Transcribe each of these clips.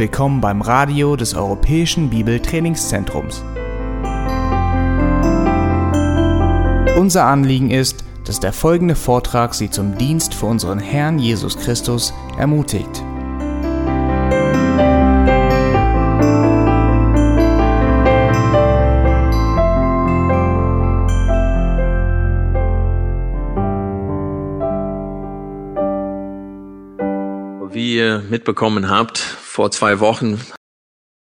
Willkommen beim Radio des Europäischen Bibeltrainingszentrums. Unser Anliegen ist, dass der folgende Vortrag Sie zum Dienst für unseren Herrn Jesus Christus ermutigt. Wie ihr mitbekommen habt, vor zwei Wochen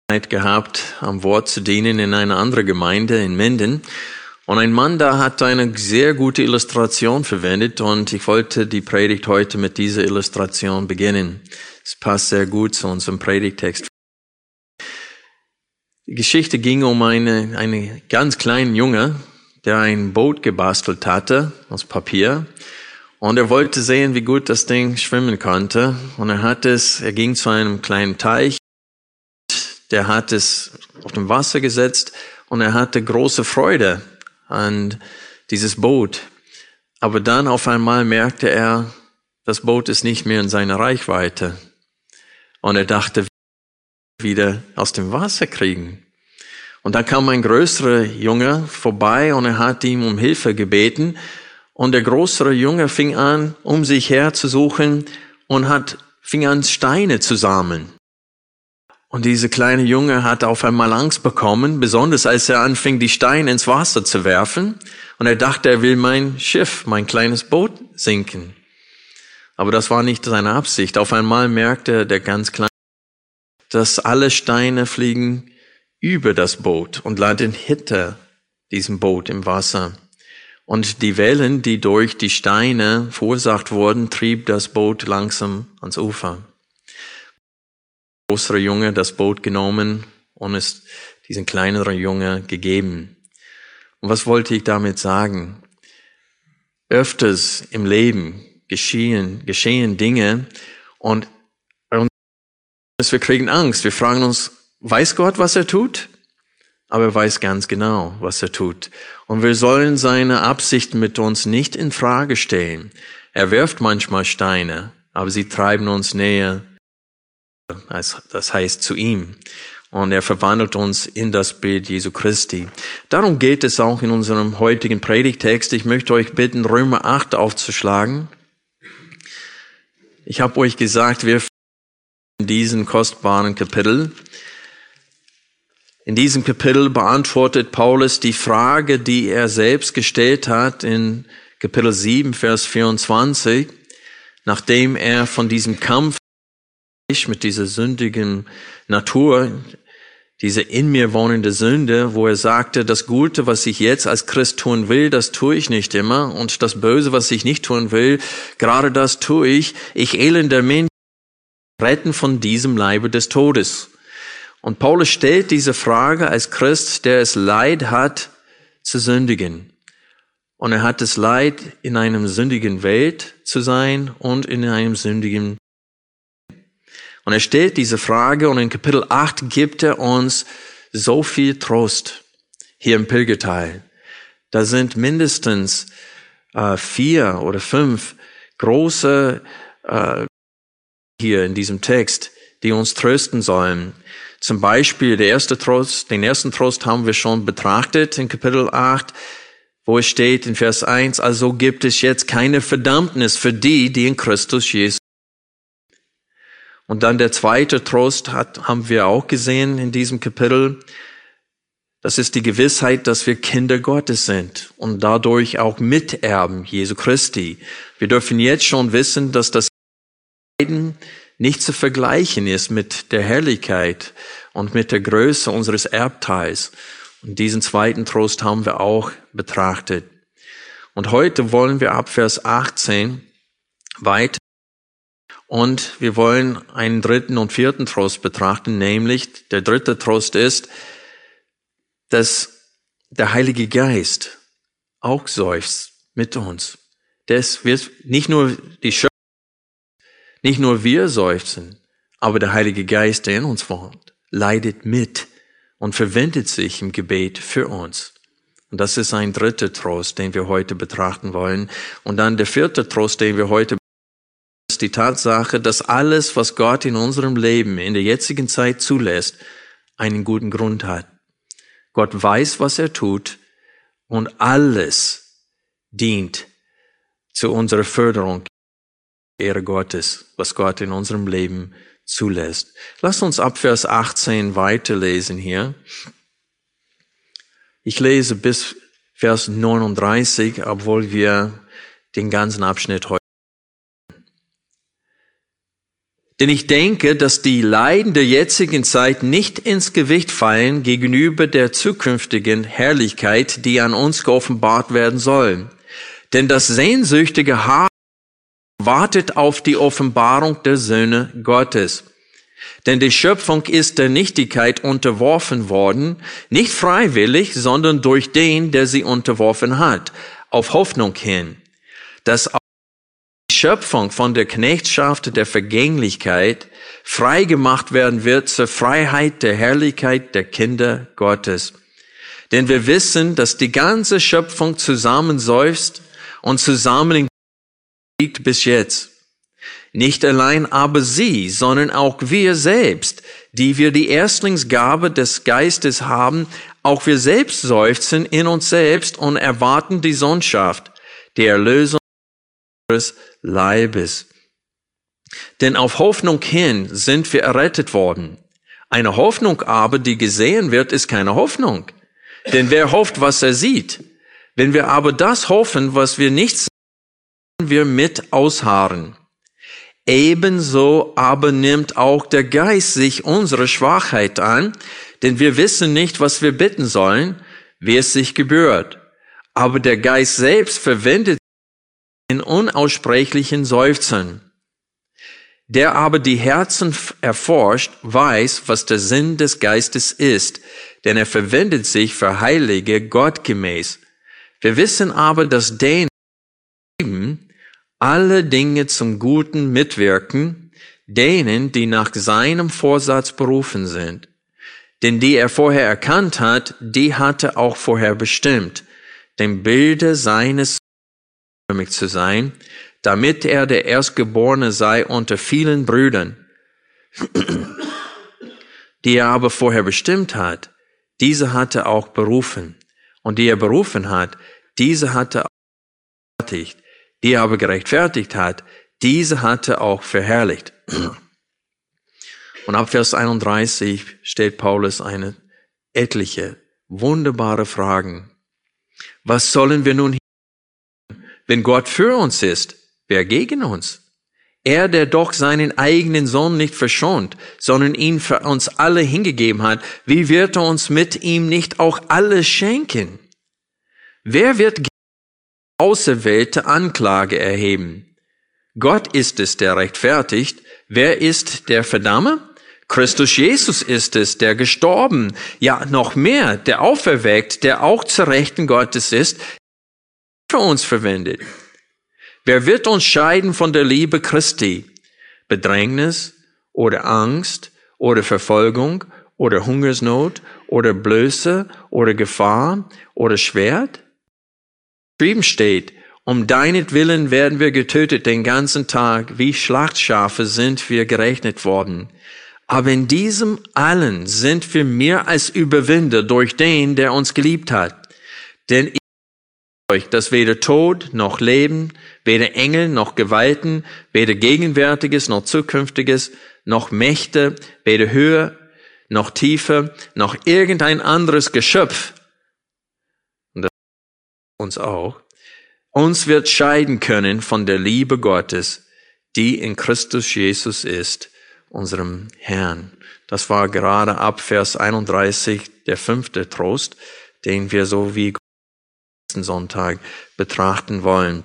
Zeit gehabt, am Wort zu dienen in einer anderen Gemeinde in Minden. Und ein Mann da hat eine sehr gute Illustration verwendet und ich wollte die Predigt heute mit dieser Illustration beginnen. Es passt sehr gut zu unserem Predigtext. Die Geschichte ging um eine, eine ganz kleinen Junge, der ein Boot gebastelt hatte aus Papier. Und er wollte sehen, wie gut das Ding schwimmen konnte. Und er hat es, er ging zu einem kleinen Teich, der hat es auf dem Wasser gesetzt und er hatte große Freude an dieses Boot. Aber dann auf einmal merkte er, das Boot ist nicht mehr in seiner Reichweite. Und er dachte, wieder aus dem Wasser kriegen. Und da kam ein größerer Junge vorbei und er hat ihm um Hilfe gebeten. Und der größere Junge fing an, um sich her zu suchen und hat, fing an, Steine zu sammeln. Und diese kleine Junge hat auf einmal Angst bekommen, besonders als er anfing, die Steine ins Wasser zu werfen. Und er dachte, er will mein Schiff, mein kleines Boot sinken. Aber das war nicht seine Absicht. Auf einmal merkte der ganz kleine, dass alle Steine fliegen über das Boot und landen hinter diesem Boot im Wasser. Und die Wellen, die durch die Steine verursacht wurden, trieb das Boot langsam ans Ufer. Größere Junge das Boot genommen und es diesen kleineren Junge gegeben. Und was wollte ich damit sagen? Öfters im Leben geschehen, geschehen Dinge und wir kriegen Angst. Wir fragen uns, weiß Gott, was er tut? Aber er weiß ganz genau, was er tut. Und wir sollen seine Absichten mit uns nicht in Frage stellen. Er wirft manchmal Steine, aber sie treiben uns näher, das heißt zu ihm. Und er verwandelt uns in das Bild Jesu Christi. Darum geht es auch in unserem heutigen Predigtext. Ich möchte euch bitten, Römer 8 aufzuschlagen. Ich habe euch gesagt, wir in diesen kostbaren Kapitel in diesem Kapitel beantwortet Paulus die Frage, die er selbst gestellt hat in Kapitel 7, Vers 24, nachdem er von diesem Kampf mit dieser sündigen Natur, diese in mir wohnende Sünde, wo er sagte, das Gute, was ich jetzt als Christ tun will, das tue ich nicht immer, und das Böse, was ich nicht tun will, gerade das tue ich. Ich elender Mensch, retten von diesem Leibe des Todes. Und Paulus stellt diese Frage als Christ, der es Leid hat, zu sündigen. Und er hat es Leid, in einem sündigen Welt zu sein und in einem sündigen. Und er stellt diese Frage und in Kapitel 8 gibt er uns so viel Trost hier im Pilgerteil. Da sind mindestens äh, vier oder fünf große äh, hier in diesem Text, die uns trösten sollen. Zum Beispiel der erste Trost, den ersten Trost haben wir schon betrachtet in Kapitel 8, wo es steht in Vers 1, also gibt es jetzt keine Verdammnis für die, die in Christus Jesus. Und dann der zweite Trost hat, haben wir auch gesehen in diesem Kapitel. Das ist die Gewissheit, dass wir Kinder Gottes sind und dadurch auch Miterben Jesu Christi. Wir dürfen jetzt schon wissen, dass das nicht zu vergleichen ist mit der Herrlichkeit und mit der Größe unseres Erbteils. Und diesen zweiten Trost haben wir auch betrachtet. Und heute wollen wir ab Vers 18 weiter und wir wollen einen dritten und vierten Trost betrachten, nämlich der dritte Trost ist, dass der Heilige Geist auch seufzt mit uns. Das wird nicht nur die Schöpfung nicht nur wir seufzen, aber der Heilige Geist, der in uns wohnt, leidet mit und verwendet sich im Gebet für uns. Und das ist ein dritter Trost, den wir heute betrachten wollen. Und dann der vierte Trost, den wir heute die Tatsache, dass alles, was Gott in unserem Leben in der jetzigen Zeit zulässt, einen guten Grund hat. Gott weiß, was er tut und alles dient zu unserer Förderung, Ehre Gottes, was Gott in unserem Leben zulässt. Lass uns ab Vers 18 weiterlesen hier. Ich lese bis Vers 39, obwohl wir den ganzen Abschnitt heute denn ich denke, dass die Leiden der jetzigen Zeit nicht ins Gewicht fallen gegenüber der zukünftigen Herrlichkeit, die an uns geoffenbart werden soll. Denn das sehnsüchtige Haar wartet auf die Offenbarung der Söhne Gottes. Denn die Schöpfung ist der Nichtigkeit unterworfen worden, nicht freiwillig, sondern durch den, der sie unterworfen hat, auf Hoffnung hin, dass Schöpfung von der Knechtschaft der Vergänglichkeit frei gemacht werden wird zur Freiheit der Herrlichkeit der Kinder Gottes. Denn wir wissen, dass die ganze Schöpfung zusammenseufzt und zusammen liegt bis jetzt. Nicht allein aber sie, sondern auch wir selbst, die wir die Erstlingsgabe des Geistes haben, auch wir selbst seufzen in uns selbst und erwarten die Sohnschaft, die Erlösung unseres Leibes. Denn auf Hoffnung hin sind wir errettet worden. Eine Hoffnung aber, die gesehen wird, ist keine Hoffnung. Denn wer hofft, was er sieht? Wenn wir aber das hoffen, was wir nicht sehen, wir mit ausharren. Ebenso aber nimmt auch der Geist sich unsere Schwachheit an, denn wir wissen nicht, was wir bitten sollen, wie es sich gebührt. Aber der Geist selbst verwendet in unaussprechlichen Seufzen. Der aber die Herzen erforscht, weiß, was der Sinn des Geistes ist, denn er verwendet sich für Heilige gottgemäß. Wir wissen aber, dass denen alle Dinge zum Guten mitwirken, denen, die nach seinem Vorsatz berufen sind. Denn die er vorher erkannt hat, die hatte auch vorher bestimmt, dem Bilde seines zu sein, damit er der Erstgeborene sei unter vielen Brüdern, die er aber vorher bestimmt hat, diese hatte auch berufen. Und die er berufen hat, diese hatte auch gerechtfertigt. Die er aber gerechtfertigt hat, diese hatte auch verherrlicht. Und ab Vers 31 stellt Paulus eine etliche, wunderbare Fragen. Was sollen wir nun wenn Gott für uns ist, wer gegen uns? Er, der doch seinen eigenen Sohn nicht verschont, sondern ihn für uns alle hingegeben hat, wie wird er uns mit ihm nicht auch alles schenken? Wer wird auserwählte Anklage erheben? Gott ist es, der rechtfertigt. Wer ist der Verdammer? Christus Jesus ist es, der gestorben, ja noch mehr, der auferweckt, der auch zur Rechten Gottes ist, für uns verwendet. Wer wird uns scheiden von der Liebe Christi? Bedrängnis oder Angst oder Verfolgung oder Hungersnot oder Blöße oder Gefahr oder Schwert? Geschrieben steht, um deinetwillen werden wir getötet den ganzen Tag, wie Schlachtschafe sind wir gerechnet worden. Aber in diesem allen sind wir mehr als Überwinder durch den, der uns geliebt hat. Denn euch, dass weder Tod noch Leben, weder Engel noch Gewalten, weder Gegenwärtiges noch Zukünftiges, noch Mächte, weder Höhe noch Tiefe, noch irgendein anderes Geschöpf, uns auch, uns wird scheiden können von der Liebe Gottes, die in Christus Jesus ist, unserem Herrn. Das war gerade ab Vers 31 der fünfte Trost, den wir so wie Sonntag betrachten wollen.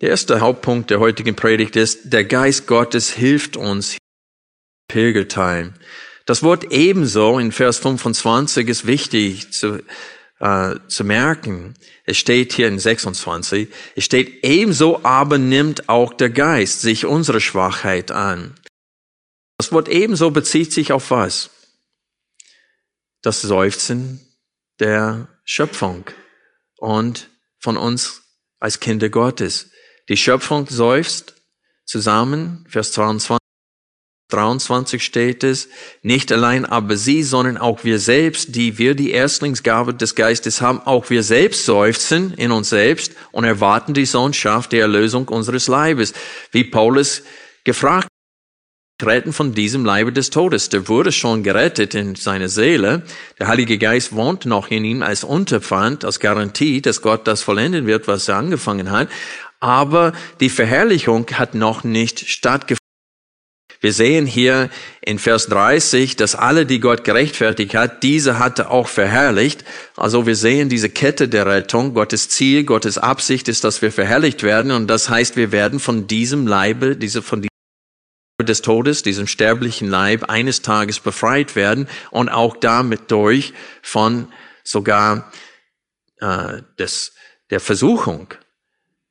Der erste Hauptpunkt der heutigen Predigt ist, der Geist Gottes hilft uns Pilgertime. Das Wort ebenso in Vers 25 ist wichtig zu, äh, zu merken. Es steht hier in 26, es steht ebenso aber nimmt auch der Geist sich unsere Schwachheit an. Das Wort ebenso bezieht sich auf was? Das Seufzen der Schöpfung und von uns als Kinder Gottes. Die Schöpfung seufzt zusammen, Vers 22. 23 steht es, nicht allein aber sie, sondern auch wir selbst, die wir die Erstlingsgabe des Geistes haben, auch wir selbst seufzen in uns selbst und erwarten die Sohnschaft, die Erlösung unseres Leibes. Wie Paulus gefragt retten von diesem Leibe des Todes. Der wurde schon gerettet in seiner Seele. Der Heilige Geist wohnt noch in ihm als Unterpfand, als Garantie, dass Gott das vollenden wird, was er angefangen hat. Aber die Verherrlichung hat noch nicht stattgefunden. Wir sehen hier in Vers 30, dass alle, die Gott gerechtfertigt hat, diese hatte auch verherrlicht. Also wir sehen diese Kette der Rettung. Gottes Ziel, Gottes Absicht ist, dass wir verherrlicht werden. Und das heißt, wir werden von diesem Leibe, diese, von des Todes, diesem sterblichen Leib, eines Tages befreit werden und auch damit durch von sogar äh, des, der Versuchung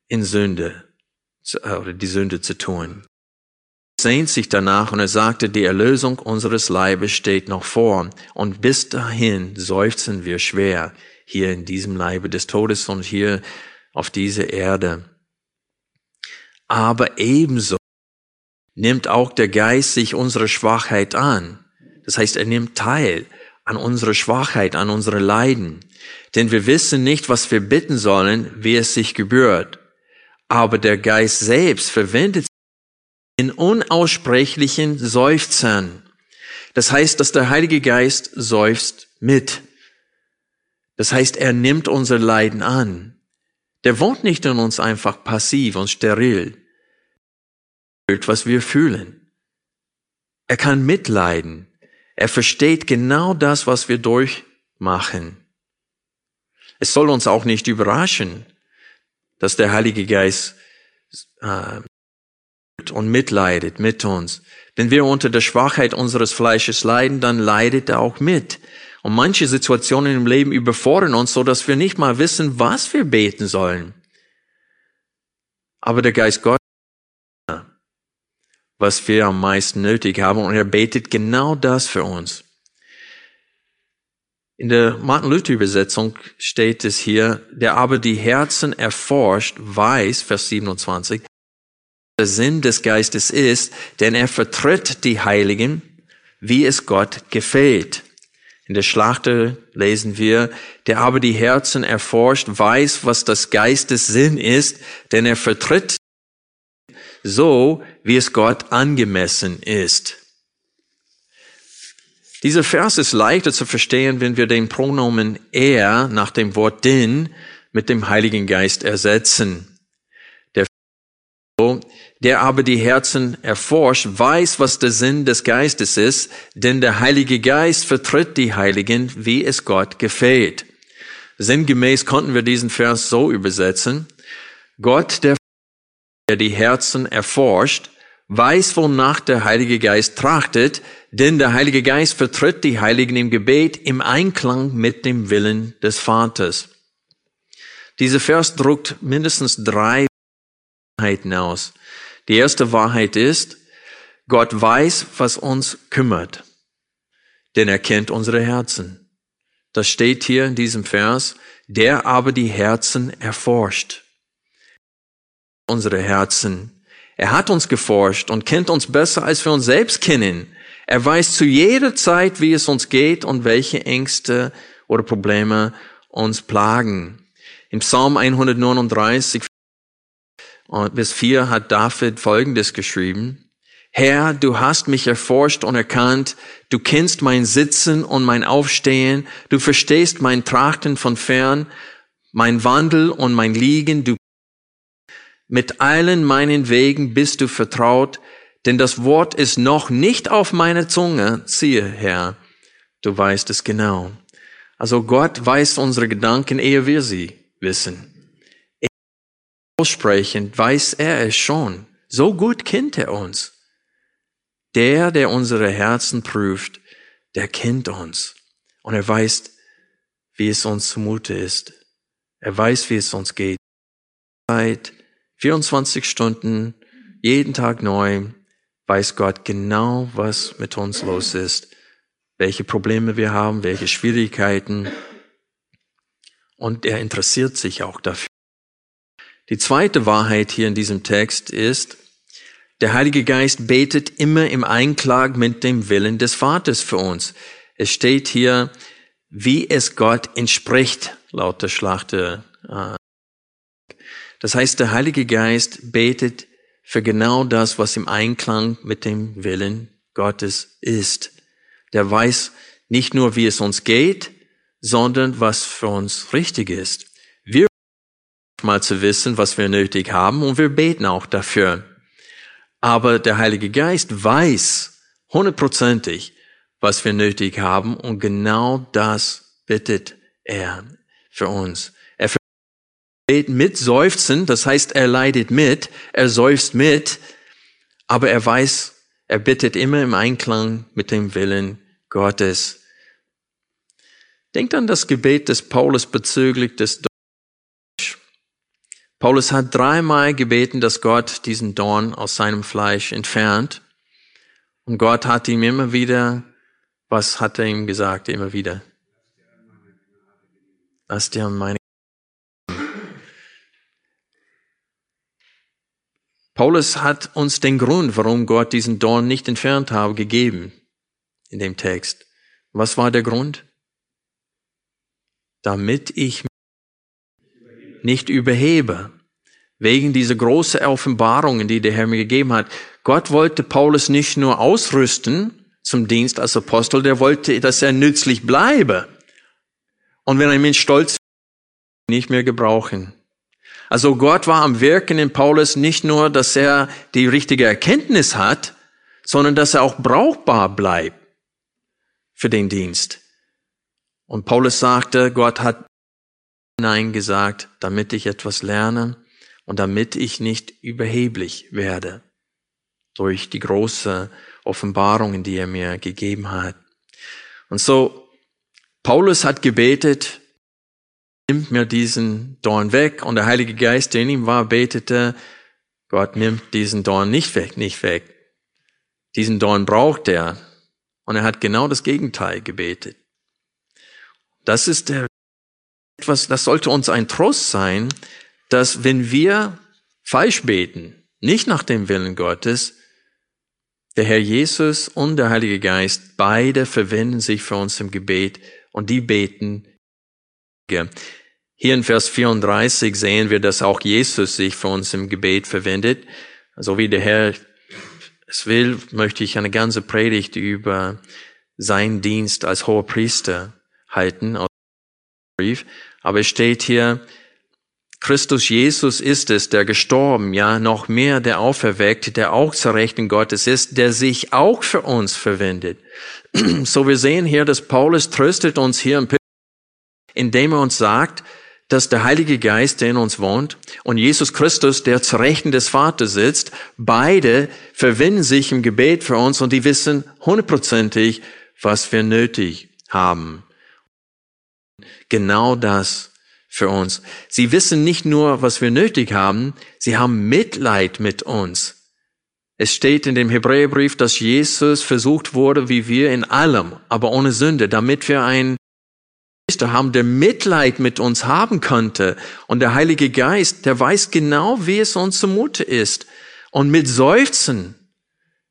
in Sünde äh, oder die Sünde zu tun. Sehnt sich danach und er sagte, die Erlösung unseres Leibes steht noch vor und bis dahin seufzen wir schwer hier in diesem Leibe des Todes und hier auf dieser Erde. Aber ebenso nimmt auch der Geist sich unsere Schwachheit an. Das heißt, er nimmt teil an unsere Schwachheit, an unsere Leiden. Denn wir wissen nicht, was wir bitten sollen, wie es sich gebührt. Aber der Geist selbst verwendet in unaussprechlichen Seufzern. Das heißt, dass der Heilige Geist seufzt mit. Das heißt, er nimmt unser Leiden an. Der wohnt nicht in uns einfach passiv und steril was wir fühlen. Er kann mitleiden. Er versteht genau das, was wir durchmachen. Es soll uns auch nicht überraschen, dass der Heilige Geist äh, und mitleidet mit uns. Wenn wir unter der Schwachheit unseres Fleisches leiden, dann leidet er auch mit. Und manche Situationen im Leben überfordern uns, so dass wir nicht mal wissen, was wir beten sollen. Aber der Geist Gottes was wir am meisten nötig haben. Und er betet genau das für uns. In der Martin Luther Übersetzung steht es hier, der aber die Herzen erforscht, weiß, Vers 27, der Sinn des Geistes ist, denn er vertritt die Heiligen, wie es Gott gefällt. In der Schlachter lesen wir, der aber die Herzen erforscht, weiß, was das Geistes Sinn ist, denn er vertritt so, wie es Gott angemessen ist. Dieser Vers ist leichter zu verstehen, wenn wir den Pronomen er nach dem Wort den mit dem Heiligen Geist ersetzen. Der, der aber die Herzen erforscht, weiß, was der Sinn des Geistes ist, denn der Heilige Geist vertritt die Heiligen, wie es Gott gefällt. Sinngemäß konnten wir diesen Vers so übersetzen. Gott, der der die Herzen erforscht, weiß, wonach der Heilige Geist trachtet, denn der Heilige Geist vertritt die Heiligen im Gebet im Einklang mit dem Willen des Vaters. Dieser Vers druckt mindestens drei Wahrheiten aus. Die erste Wahrheit ist, Gott weiß, was uns kümmert, denn er kennt unsere Herzen. Das steht hier in diesem Vers, der aber die Herzen erforscht unsere Herzen. Er hat uns geforscht und kennt uns besser, als wir uns selbst kennen. Er weiß zu jeder Zeit, wie es uns geht und welche Ängste oder Probleme uns plagen. Im Psalm 139 bis 4 hat David Folgendes geschrieben. Herr, du hast mich erforscht und erkannt, du kennst mein Sitzen und mein Aufstehen, du verstehst mein Trachten von fern, mein Wandel und mein Liegen, du mit allen meinen Wegen bist du vertraut, denn das Wort ist noch nicht auf meiner Zunge. Siehe, Herr, du weißt es genau. Also Gott weiß unsere Gedanken, ehe wir sie wissen. Aussprechend weiß er es schon. So gut kennt er uns. Der, der unsere Herzen prüft, der kennt uns. Und er weiß, wie es uns zumute ist. Er weiß, wie es uns geht. 24 Stunden, jeden Tag neu, weiß Gott genau, was mit uns los ist, welche Probleme wir haben, welche Schwierigkeiten. und er interessiert sich auch dafür. Die zweite Wahrheit hier in diesem Text ist, der Heilige Geist betet immer im Einklang mit dem Willen des Vaters für uns. Es steht hier, wie es Gott entspricht, laut der Schlachte. Das heißt, der Heilige Geist betet für genau das, was im Einklang mit dem Willen Gottes ist. Der weiß nicht nur, wie es uns geht, sondern was für uns richtig ist. Mal zu wissen, was wir nötig haben und wir beten auch dafür. Aber der Heilige Geist weiß hundertprozentig, was wir nötig haben und genau das bittet er für uns. Er betet mit Seufzen, das heißt, er leidet mit, er seufzt mit, aber er weiß, er bittet immer im Einklang mit dem Willen Gottes. Denkt an das Gebet des Paulus bezüglich des. Paulus hat dreimal gebeten, dass Gott diesen Dorn aus seinem Fleisch entfernt. Und Gott hat ihm immer wieder, was hat er ihm gesagt, immer wieder? Lass dir meine Paulus hat uns den Grund, warum Gott diesen Dorn nicht entfernt habe, gegeben in dem Text. Was war der Grund? damit ich nicht überhebe. Wegen dieser großen Offenbarungen, die der Herr mir gegeben hat. Gott wollte Paulus nicht nur ausrüsten zum Dienst als Apostel, der wollte, dass er nützlich bleibe. Und wenn ein Mensch stolz nicht mehr gebrauchen. Also Gott war am Wirken in Paulus nicht nur, dass er die richtige Erkenntnis hat, sondern dass er auch brauchbar bleibt für den Dienst. Und Paulus sagte, Gott hat Nein gesagt, damit ich etwas lerne und damit ich nicht überheblich werde durch die große Offenbarungen, die er mir gegeben hat. Und so, Paulus hat gebetet, nimmt mir diesen Dorn weg und der Heilige Geist, der in ihm war, betete, Gott nimmt diesen Dorn nicht weg, nicht weg. Diesen Dorn braucht er. Und er hat genau das Gegenteil gebetet. Das ist der, etwas, das sollte uns ein Trost sein, dass wenn wir falsch beten, nicht nach dem Willen Gottes, der Herr Jesus und der Heilige Geist, beide verwenden sich für uns im Gebet und die beten. Hier in Vers 34 sehen wir, dass auch Jesus sich für uns im Gebet verwendet. So wie der Herr es will, möchte ich eine ganze Predigt über seinen Dienst als hoher Priester halten. Aber es steht hier, Christus Jesus ist es, der gestorben, ja, noch mehr, der auferweckt, der auch zur Rechten Gottes ist, der sich auch für uns verwendet. So wir sehen hier, dass Paulus tröstet uns hier, indem er uns sagt, dass der Heilige Geist, der in uns wohnt, und Jesus Christus, der zur Rechten des Vaters sitzt, beide verwenden sich im Gebet für uns und die wissen hundertprozentig, was wir nötig haben genau das für uns. Sie wissen nicht nur, was wir nötig haben, sie haben Mitleid mit uns. Es steht in dem Hebräerbrief, dass Jesus versucht wurde, wie wir in allem, aber ohne Sünde, damit wir Priester haben, der Mitleid mit uns haben könnte. Und der Heilige Geist, der weiß genau, wie es uns zumute ist. Und mit Seufzen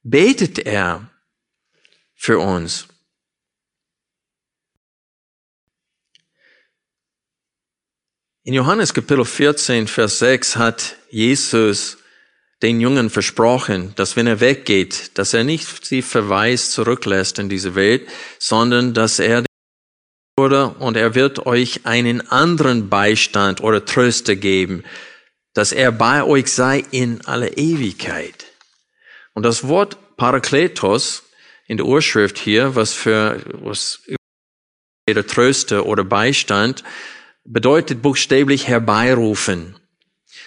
betet er für uns. In Johannes Kapitel 14, Vers 6 hat Jesus den Jungen versprochen, dass wenn er weggeht, dass er nicht sie verweist zurücklässt in diese Welt, sondern dass er wurde und er wird euch einen anderen Beistand oder Tröster geben, dass er bei euch sei in aller Ewigkeit. Und das Wort Parakletos in der Urschrift hier, was für was Tröster oder Beistand, bedeutet buchstäblich herbeirufen.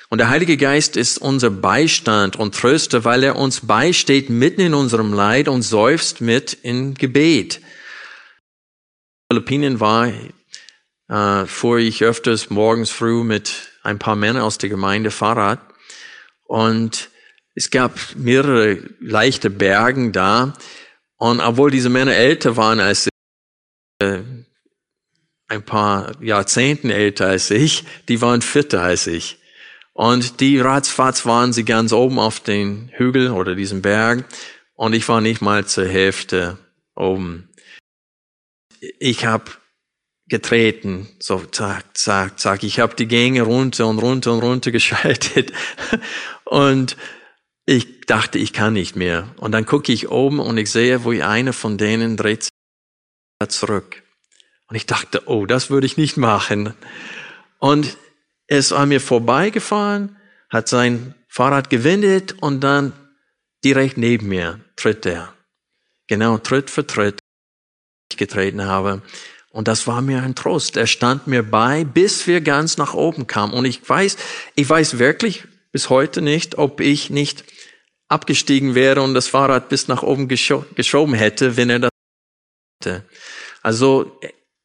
Und der Heilige Geist ist unser Beistand und Tröster, weil er uns beisteht mitten in unserem Leid und seufzt mit in Gebet. In Philippinen war, äh, fuhr ich öfters morgens früh mit ein paar Männern aus der Gemeinde Fahrrad und es gab mehrere leichte Bergen da und obwohl diese Männer älter waren als äh, ein paar Jahrzehnten älter als ich, die waren fitter als ich. Und die ratzfatz waren sie ganz oben auf den Hügel oder diesem Berg und ich war nicht mal zur Hälfte oben. Ich habe getreten, so zack, zack, zack. Ich habe die Gänge runter und runter und runter geschaltet und ich dachte, ich kann nicht mehr. Und dann gucke ich oben und ich sehe, wo einer von denen dreht sich zurück. Und ich dachte, oh, das würde ich nicht machen. Und er ist an mir vorbeigefahren, hat sein Fahrrad gewendet und dann direkt neben mir tritt er. Genau, Tritt für Tritt ich getreten habe. Und das war mir ein Trost. Er stand mir bei, bis wir ganz nach oben kamen. Und ich weiß, ich weiß wirklich bis heute nicht, ob ich nicht abgestiegen wäre und das Fahrrad bis nach oben gescho geschoben hätte, wenn er das hätte. Also,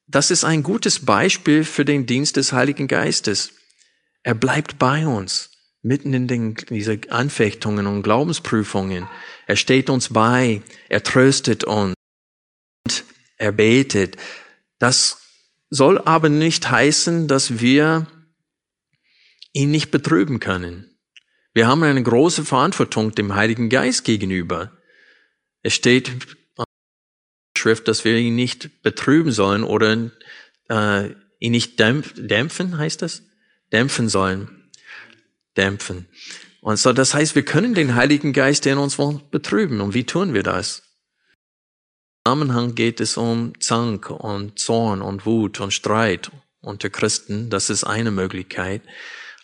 das ist ein gutes Beispiel für den Dienst des Heiligen Geistes. Er bleibt bei uns, mitten in den, diese Anfechtungen und Glaubensprüfungen. Er steht uns bei, er tröstet uns, er betet. Das soll aber nicht heißen, dass wir ihn nicht betrüben können. Wir haben eine große Verantwortung dem Heiligen Geist gegenüber. Es steht Schrift, dass wir ihn nicht betrüben sollen oder äh, ihn nicht dämpfen, heißt das? Dämpfen sollen. Dämpfen. Und so, das heißt, wir können den Heiligen Geist in uns betrüben. Und wie tun wir das? Im Zusammenhang geht es um Zank und Zorn und Wut und Streit unter Christen. Das ist eine Möglichkeit.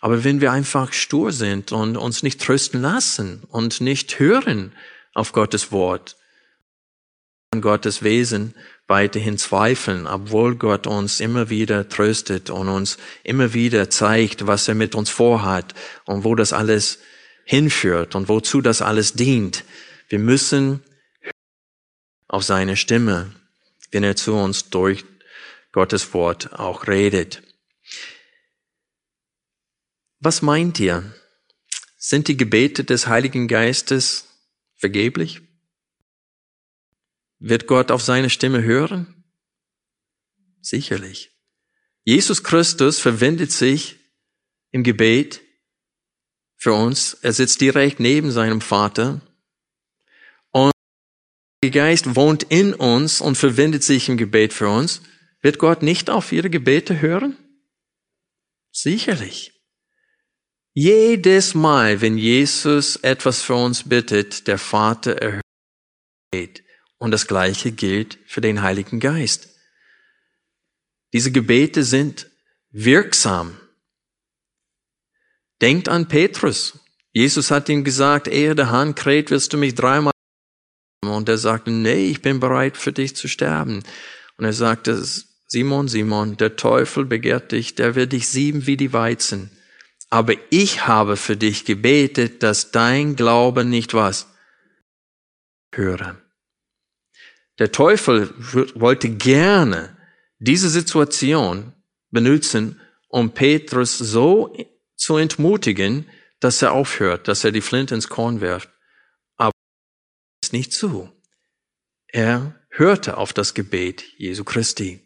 Aber wenn wir einfach stur sind und uns nicht trösten lassen und nicht hören auf Gottes Wort, Gottes Wesen weiterhin zweifeln, obwohl Gott uns immer wieder tröstet und uns immer wieder zeigt, was er mit uns vorhat und wo das alles hinführt und wozu das alles dient. Wir müssen auf seine Stimme, wenn er zu uns durch Gottes Wort auch redet. Was meint ihr? Sind die Gebete des Heiligen Geistes vergeblich? Wird Gott auf seine Stimme hören? Sicherlich. Jesus Christus verwendet sich im Gebet für uns. Er sitzt direkt neben seinem Vater. Und der Geist wohnt in uns und verwendet sich im Gebet für uns. Wird Gott nicht auf ihre Gebete hören? Sicherlich. Jedes Mal, wenn Jesus etwas für uns bittet, der Vater erhört. Und das Gleiche gilt für den Heiligen Geist. Diese Gebete sind wirksam. Denkt an Petrus. Jesus hat ihm gesagt, ehe der Hahn kräht, wirst du mich dreimal. Und er sagte, nee, ich bin bereit für dich zu sterben. Und er sagte, Simon, Simon, der Teufel begehrt dich, der wird dich sieben wie die Weizen aber ich habe für dich gebetet, dass dein Glaube nicht was höre. Der Teufel wollte gerne diese Situation benutzen, um Petrus so zu entmutigen, dass er aufhört, dass er die Flint ins Korn wirft. Aber es nicht zu. Er hörte auf das Gebet Jesu Christi.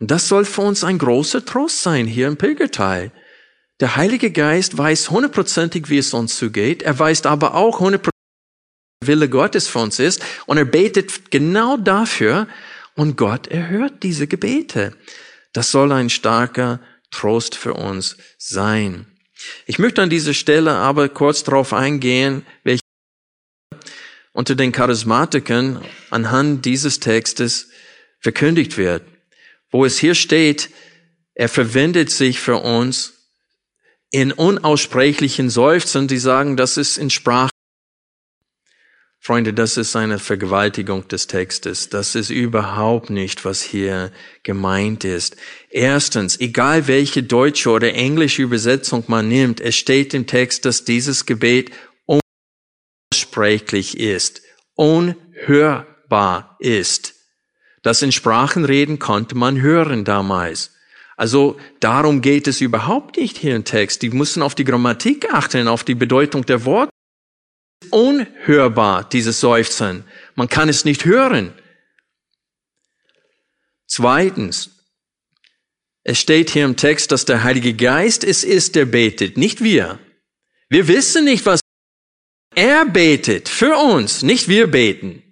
Und das soll für uns ein großer Trost sein hier im Pilgerteil. Der Heilige Geist weiß hundertprozentig, wie es uns zugeht. Er weiß aber auch hundertprozentig, Wille Gottes für uns ist. Und er betet genau dafür. Und Gott erhört diese Gebete. Das soll ein starker Trost für uns sein. Ich möchte an dieser Stelle aber kurz darauf eingehen, welche unter den Charismatikern anhand dieses Textes verkündigt wird. Wo es hier steht, er verwendet sich für uns in unaussprechlichen Seufzen, die sagen, das ist in Sprache. Freunde, das ist eine Vergewaltigung des Textes. Das ist überhaupt nicht, was hier gemeint ist. Erstens, egal welche deutsche oder englische Übersetzung man nimmt, es steht im Text, dass dieses Gebet unaussprechlich ist, unhörbar ist. Das in Sprachenreden konnte man hören damals. Also darum geht es überhaupt nicht hier im Text. Die müssen auf die Grammatik achten, auf die Bedeutung der Worte. Unhörbar, dieses Seufzen. Man kann es nicht hören. Zweitens, Es steht hier im Text, dass der Heilige Geist es ist, der betet, nicht wir. Wir wissen nicht, was er betet für uns, nicht wir beten.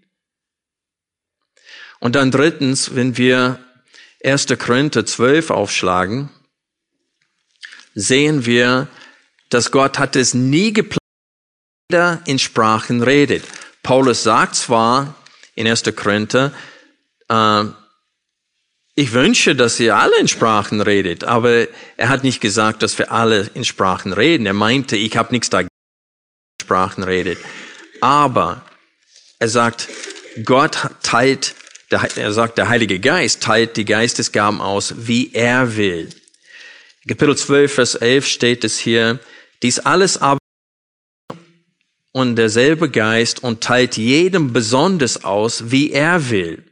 Und dann drittens, wenn wir 1. Korinther 12 aufschlagen, sehen wir, dass Gott hat es nie geplant, jeder in Sprachen redet. Paulus sagt zwar in 1. Korinther, äh, ich wünsche, dass ihr alle in Sprachen redet, aber er hat nicht gesagt, dass wir alle in Sprachen reden. Er meinte, ich habe nichts dagegen, Sprachen redet. Aber er sagt, Gott teilt, er sagt, der Heilige Geist teilt die Geistesgaben aus, wie er will. Kapitel 12, Vers 11 steht es hier, dies alles aber und derselbe Geist und teilt jedem besonders aus, wie er will.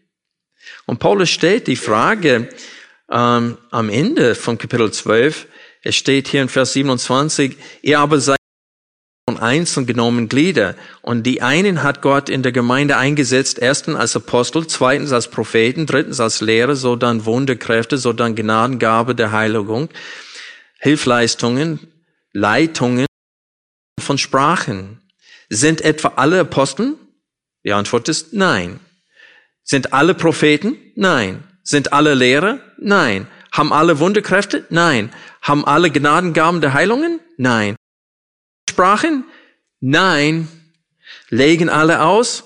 Und Paulus stellt die Frage ähm, am Ende von Kapitel 12, es steht hier in Vers 27, ihr aber seid von einzeln genommen Glieder. Und die einen hat Gott in der Gemeinde eingesetzt, erstens als Apostel, zweitens als Propheten, drittens als Lehrer, so dann Wunderkräfte, so dann Gnadengabe der Heiligung, Hilfleistungen, Leitungen von Sprachen. Sind etwa alle Aposteln? Die Antwort ist nein. Sind alle Propheten? Nein. Sind alle Lehrer? Nein. Haben alle Wunderkräfte? Nein. Haben alle Gnadengaben der Heilungen? Nein. Sprachen? Nein. Legen alle aus?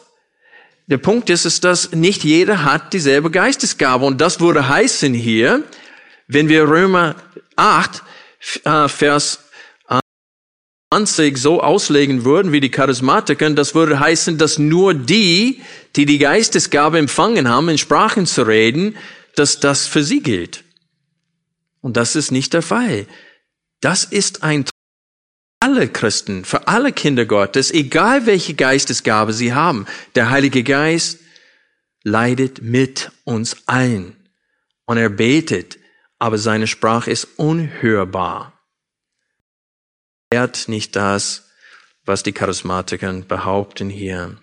Der Punkt ist, ist, dass nicht jeder hat dieselbe Geistesgabe. Und das würde heißen hier, wenn wir Römer 8, äh, Vers 20 so auslegen würden wie die Charismatiker, das würde heißen, dass nur die, die die Geistesgabe empfangen haben, in Sprachen zu reden, dass das für sie gilt. Und das ist nicht der Fall. Das ist ein alle Christen, für alle Kinder Gottes, egal welche Geistesgabe sie haben. Der Heilige Geist leidet mit uns allen. Und er betet, aber seine Sprache ist unhörbar ehrt nicht das, was die Charismatiker behaupten hier.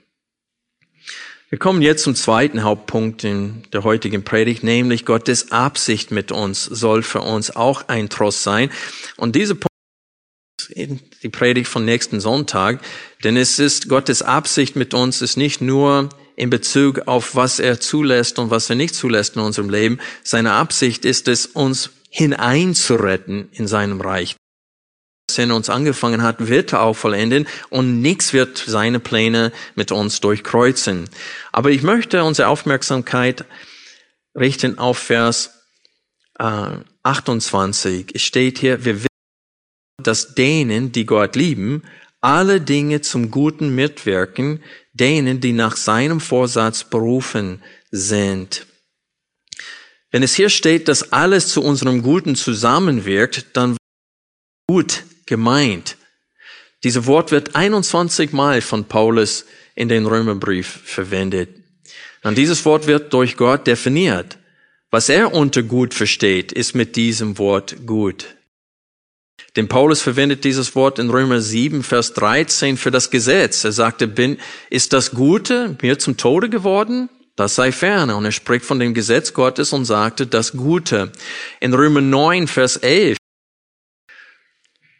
Wir kommen jetzt zum zweiten Hauptpunkt in der heutigen Predigt, nämlich Gottes Absicht mit uns soll für uns auch ein Trost sein. Und diese ist die Predigt von nächsten Sonntag, denn es ist Gottes Absicht mit uns ist nicht nur in Bezug auf was er zulässt und was er nicht zulässt in unserem Leben. Seine Absicht ist es, uns hineinzuretten in seinem Reich in uns angefangen hat, wird er auch vollenden und nichts wird seine Pläne mit uns durchkreuzen. Aber ich möchte unsere Aufmerksamkeit richten auf Vers äh, 28. Es steht hier, wir wissen, dass denen, die Gott lieben, alle Dinge zum Guten mitwirken, denen, die nach seinem Vorsatz berufen sind. Wenn es hier steht, dass alles zu unserem Guten zusammenwirkt, dann gut gemeint. Dieses Wort wird 21 Mal von Paulus in den Römerbrief verwendet. Und dieses Wort wird durch Gott definiert. Was er unter gut versteht, ist mit diesem Wort gut. Denn Paulus verwendet dieses Wort in Römer 7, Vers 13 für das Gesetz. Er sagte, bin, ist das Gute mir zum Tode geworden? Das sei ferne. Und er spricht von dem Gesetz Gottes und sagte, das Gute. In Römer 9, Vers 11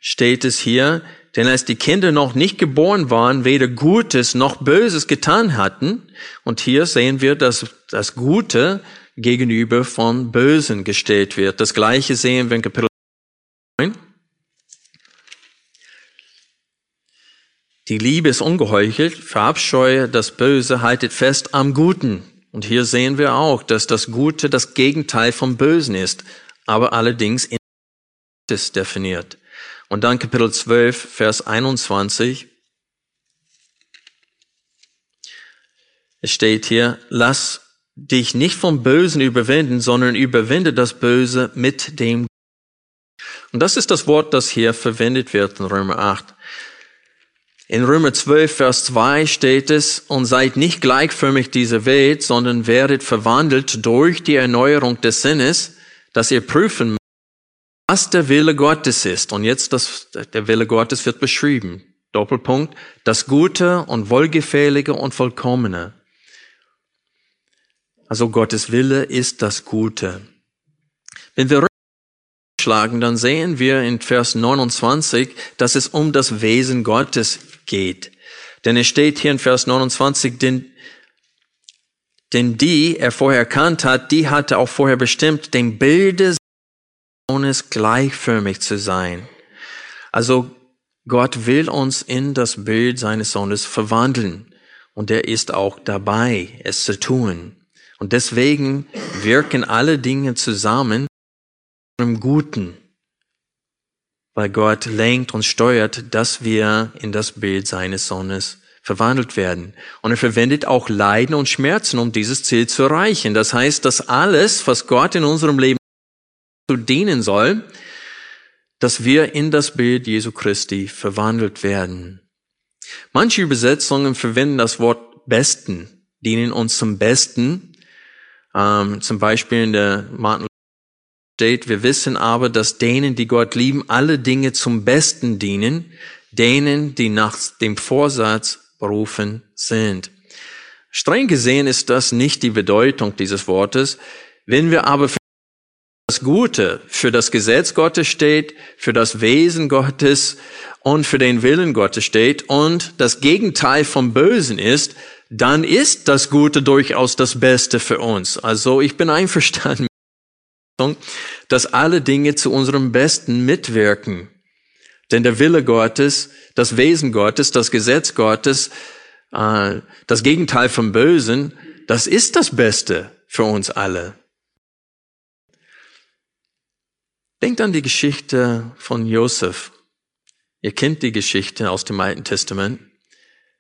steht es hier, denn als die Kinder noch nicht geboren waren, weder Gutes noch Böses getan hatten, und hier sehen wir, dass das Gute gegenüber von Bösen gestellt wird. Das gleiche sehen wir in Kapitel 9. Die Liebe ist ungeheuchelt, verabscheue das Böse, haltet fest am Guten. Und hier sehen wir auch, dass das Gute das Gegenteil vom Bösen ist, aber allerdings in definiert. Und dann Kapitel 12, Vers 21. Es steht hier, lass dich nicht vom Bösen überwinden, sondern überwinde das Böse mit dem. Und das ist das Wort, das hier verwendet wird in Römer 8. In Römer 12, Vers 2 steht es, und seid nicht gleichförmig dieser Welt, sondern werdet verwandelt durch die Erneuerung des Sinnes, dass ihr prüfen was der Wille Gottes ist. Und jetzt das, der Wille Gottes wird beschrieben. Doppelpunkt. Das Gute und Wohlgefällige und Vollkommene. Also Gottes Wille ist das Gute. Wenn wir schlagen, dann sehen wir in Vers 29, dass es um das Wesen Gottes geht. Denn es steht hier in Vers 29, denn, denn die er vorher erkannt hat, die hatte auch vorher bestimmt, dem Bilde Sohnes gleichförmig zu sein. Also Gott will uns in das Bild seines Sohnes verwandeln. Und er ist auch dabei, es zu tun. Und deswegen wirken alle Dinge zusammen im Guten, weil Gott lenkt und steuert, dass wir in das Bild seines Sohnes verwandelt werden. Und er verwendet auch Leiden und Schmerzen, um dieses Ziel zu erreichen. Das heißt, dass alles, was Gott in unserem Leben zu dienen soll, dass wir in das Bild Jesu Christi verwandelt werden. Manche Übersetzungen verwenden das Wort Besten, dienen uns zum Besten. Ähm, zum Beispiel in der Martin steht, wir wissen aber, dass denen, die Gott lieben, alle Dinge zum Besten dienen, denen, die nach dem Vorsatz berufen sind. Streng gesehen ist das nicht die Bedeutung dieses Wortes. Wenn wir aber das Gute für das Gesetz Gottes steht, für das Wesen Gottes und für den Willen Gottes steht und das Gegenteil vom Bösen ist, dann ist das Gute durchaus das Beste für uns. Also ich bin einverstanden, dass alle Dinge zu unserem Besten mitwirken. Denn der Wille Gottes, das Wesen Gottes, das Gesetz Gottes, äh, das Gegenteil vom Bösen, das ist das Beste für uns alle. Denkt an die Geschichte von Josef. Ihr kennt die Geschichte aus dem Alten Testament.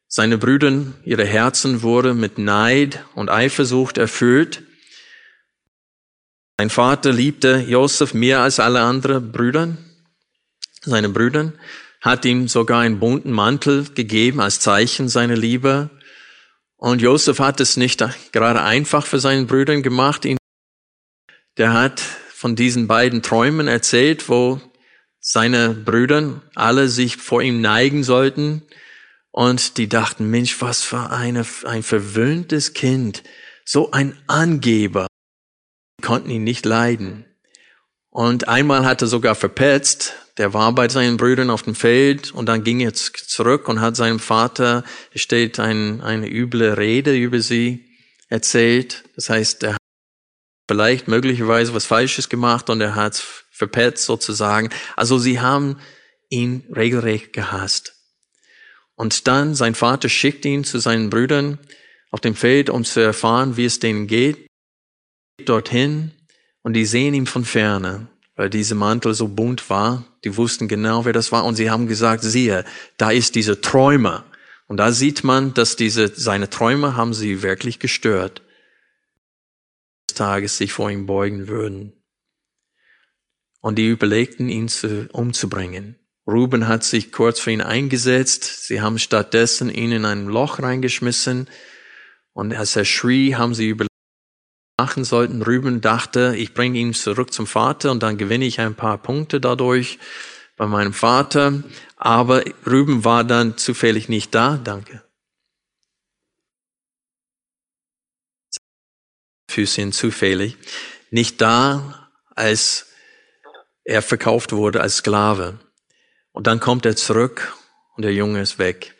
Seine Brüder, ihre Herzen wurden mit Neid und Eifersucht erfüllt. Sein Vater liebte Josef mehr als alle anderen Brüder, seine Brüder, hat ihm sogar einen bunten Mantel gegeben als Zeichen seiner Liebe. Und Josef hat es nicht gerade einfach für seinen Brüdern gemacht. Der hat von diesen beiden Träumen erzählt, wo seine Brüder alle sich vor ihm neigen sollten und die dachten, Mensch, was für eine, ein verwöhntes Kind, so ein Angeber, die konnten ihn nicht leiden. Und einmal hat er sogar verpetzt, der war bei seinen Brüdern auf dem Feld und dann ging er zurück und hat seinem Vater, steht ein, eine üble Rede über sie erzählt. Das heißt, er vielleicht möglicherweise was Falsches gemacht und er hat verpetzt sozusagen. Also sie haben ihn regelrecht gehasst. Und dann sein Vater schickt ihn zu seinen Brüdern auf dem Feld, um zu erfahren, wie es denen geht. Dorthin und die sehen ihn von ferne, weil dieser Mantel so bunt war. Die wussten genau, wer das war und sie haben gesagt, siehe, da ist dieser Träumer. Und da sieht man, dass diese, seine Träume haben sie wirklich gestört. Tages sich vor ihm beugen würden. Und die überlegten, ihn zu, umzubringen. Ruben hat sich kurz für ihn eingesetzt. Sie haben stattdessen ihn in ein Loch reingeschmissen. Und als er schrie, haben sie überlegt, machen sollten. Ruben dachte, ich bringe ihn zurück zum Vater und dann gewinne ich ein paar Punkte dadurch bei meinem Vater. Aber Ruben war dann zufällig nicht da. Danke. Füßchen zufällig, nicht da, als er verkauft wurde als Sklave. Und dann kommt er zurück und der Junge ist weg.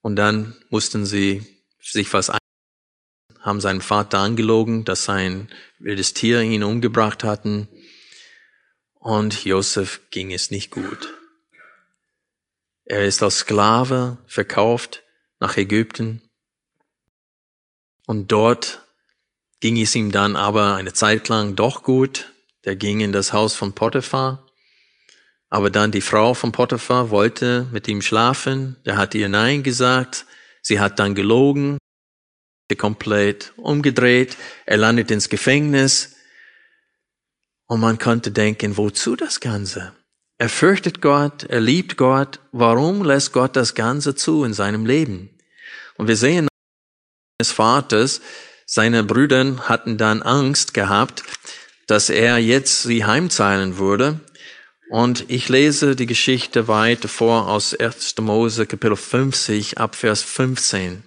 Und dann mussten sie sich was ein, haben seinen Vater angelogen, dass sein wildes Tier ihn umgebracht hatten. Und Josef ging es nicht gut. Er ist als Sklave verkauft nach Ägypten. Und dort ging es ihm dann aber eine Zeit lang doch gut. Der ging in das Haus von Potiphar. Aber dann die Frau von Potiphar wollte mit ihm schlafen. Der hat ihr Nein gesagt. Sie hat dann gelogen, komplett umgedreht. Er landet ins Gefängnis. Und man konnte denken, wozu das Ganze? Er fürchtet Gott, er liebt Gott. Warum lässt Gott das Ganze zu in seinem Leben? Und wir sehen des Vaters, seine Brüder hatten dann Angst gehabt, dass er jetzt sie heimzahlen würde. Und ich lese die Geschichte weiter vor aus 1. Mose Kapitel 50 ab Vers 15.